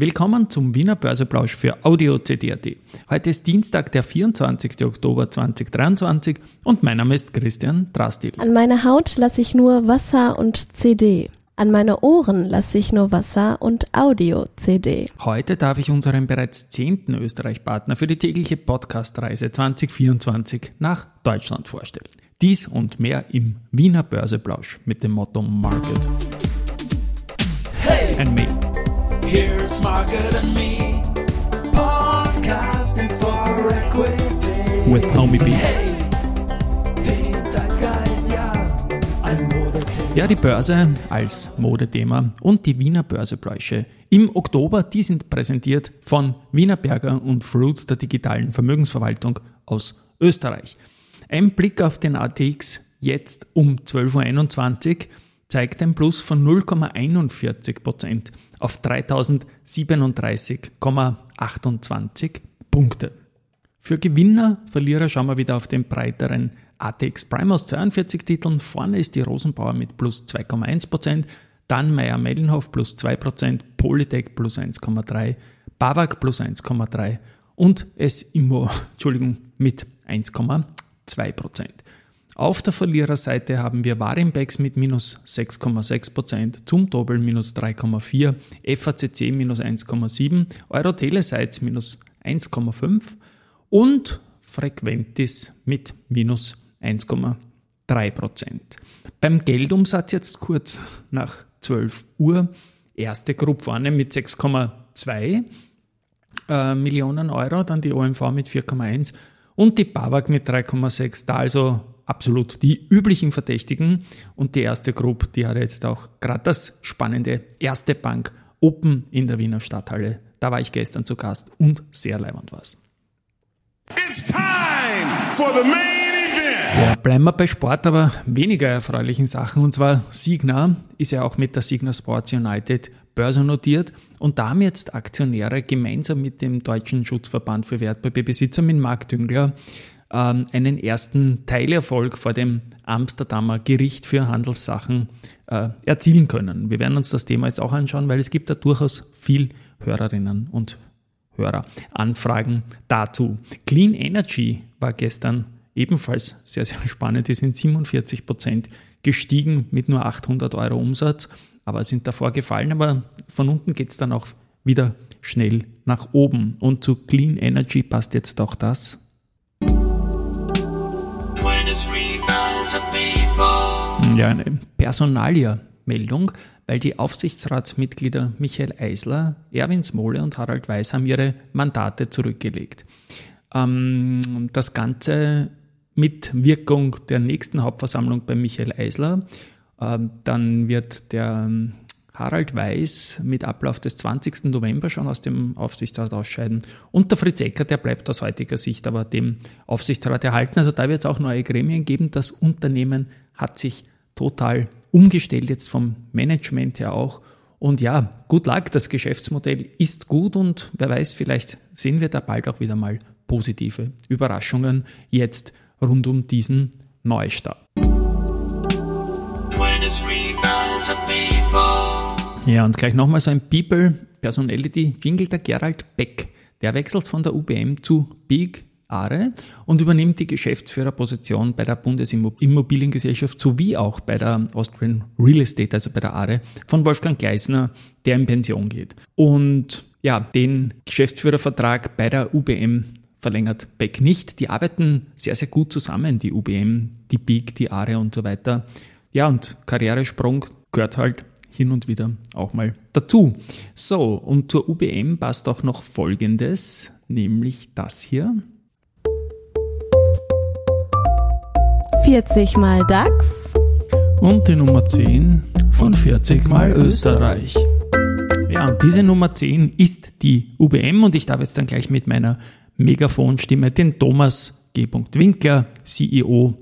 Willkommen zum Wiener Börseplausch für Audio CD.at. Heute ist Dienstag, der 24. Oktober 2023 und mein Name ist Christian Drastil. An meine Haut lasse ich nur Wasser und CD. An meine Ohren lasse ich nur Wasser und Audio-CD. Heute darf ich unseren bereits zehnten Österreich-Partner für die tägliche Podcast-Reise 2024 nach Deutschland vorstellen. Dies und mehr im Wiener Börseplausch mit dem Motto Market hey, and Me. Here's Market and Me, podcasting for equity. With Tommy B. Hey, Ja, die Börse als Modethema und die Wiener Börsebräuche im Oktober, die sind präsentiert von Wiener Berger und Fruits der digitalen Vermögensverwaltung aus Österreich. Ein Blick auf den ATX jetzt um 12.21 Uhr zeigt ein Plus von 0,41% auf 3037,28 Punkte. Für Gewinner, Verlierer schauen wir wieder auf den breiteren ATX Prime aus 42 Titeln. Vorne ist die Rosenbauer mit plus 2,1%, dann Meyer Mellenhof plus 2%, Polytech plus 1,3%, Bavak plus 1,3% und S-Immo, Entschuldigung, mit 1,2%. Auf der Verliererseite haben wir Warimbex mit minus 6,6%, zum Doppel minus 3,4%, FACC minus 1,7%, Eurotelesites minus 1,5% und Frequentis mit minus 1,3 Prozent. Beim Geldumsatz jetzt kurz nach 12 Uhr, erste Gruppe vorne mit 6,2 äh, Millionen Euro, dann die OMV mit 4,1 und die BAWAG mit 3,6. Da also absolut die üblichen Verdächtigen. Und die erste Gruppe, die hat jetzt auch gerade das spannende erste Bank Open in der Wiener Stadthalle. Da war ich gestern zu Gast und sehr leibend war es. It's time for the main ja, bleiben wir bei Sport, aber weniger erfreulichen Sachen. Und zwar Signa ist ja auch mit der Signa Sports United börsennotiert und da haben jetzt Aktionäre gemeinsam mit dem Deutschen Schutzverband für Wertpapierbesitzer mit Marc Düngler ähm, einen ersten Teilerfolg vor dem Amsterdamer Gericht für Handelssachen äh, erzielen können. Wir werden uns das Thema jetzt auch anschauen, weil es gibt da durchaus viel Hörerinnen und Hörer Anfragen dazu. Clean Energy war gestern ebenfalls sehr, sehr spannend. Die sind 47 Prozent gestiegen mit nur 800 Euro Umsatz, aber sind davor gefallen. Aber von unten geht es dann auch wieder schnell nach oben. Und zu Clean Energy passt jetzt auch das. Ja, eine Personalia-Meldung, weil die Aufsichtsratsmitglieder Michael Eisler, Erwin Smole und Harald Weiß haben ihre Mandate zurückgelegt. Ähm, das Ganze mit Wirkung der nächsten Hauptversammlung bei Michael Eisler. Ähm, dann wird der Harald Weiß mit Ablauf des 20. November schon aus dem Aufsichtsrat ausscheiden. Und der Fritz Ecker, der bleibt aus heutiger Sicht aber dem Aufsichtsrat erhalten. Also da wird es auch neue Gremien geben. Das Unternehmen hat sich total umgestellt, jetzt vom Management her auch. Und ja, gut luck, das Geschäftsmodell ist gut und wer weiß, vielleicht sehen wir da bald auch wieder mal positive Überraschungen. Jetzt rund um diesen Neustart. Ja, und gleich nochmal so ein People Personality Jingle der Gerald Beck. Der wechselt von der UBM zu Big Are und übernimmt die Geschäftsführerposition bei der Bundesimmobiliengesellschaft sowie auch bei der Austrian Real Estate, also bei der Are, von Wolfgang Gleisner, der in Pension geht. Und ja, den Geschäftsführervertrag bei der UBM verlängert Beck nicht. Die arbeiten sehr, sehr gut zusammen, die UBM, die BIG, die ARE und so weiter. Ja, und Karrieresprung gehört halt hin und wieder auch mal dazu. So, und zur UBM passt auch noch Folgendes, nämlich das hier. 40 mal DAX. Und die Nummer 10 von 40 mal Österreich. Ja, und diese Nummer 10 ist die UBM und ich darf jetzt dann gleich mit meiner Megafonstimme den Thomas G. Winkler, CEO.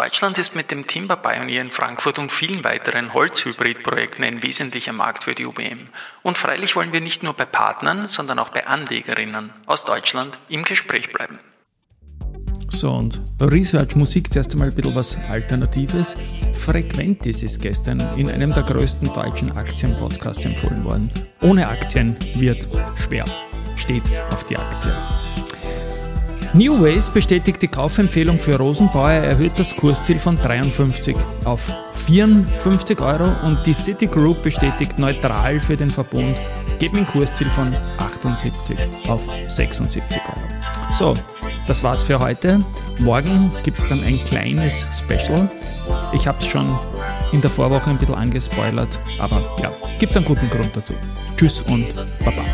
Deutschland ist mit dem Timber Pioneer in Frankfurt und vielen weiteren Holzhybridprojekten ein wesentlicher Markt für die UBM. Und freilich wollen wir nicht nur bei Partnern, sondern auch bei Anlegerinnen aus Deutschland im Gespräch bleiben. So, und Research Musik zuerst einmal ein bisschen was Alternatives. Frequentis ist gestern in einem der größten deutschen Aktienpodcasts empfohlen worden. Ohne Aktien wird schwer. Steht auf die Aktie. New Ways bestätigt die Kaufempfehlung für Rosenbauer, erhöht das Kursziel von 53 auf 54 Euro und die Citigroup bestätigt neutral für den Verbund, mit dem Kursziel von 78 auf 76 Euro. So, das war's für heute. Morgen gibt es dann ein kleines Special. Ich habe es schon in der Vorwoche ein bisschen angespoilert, aber ja, gibt einen guten Grund dazu. Tschüss und Baba.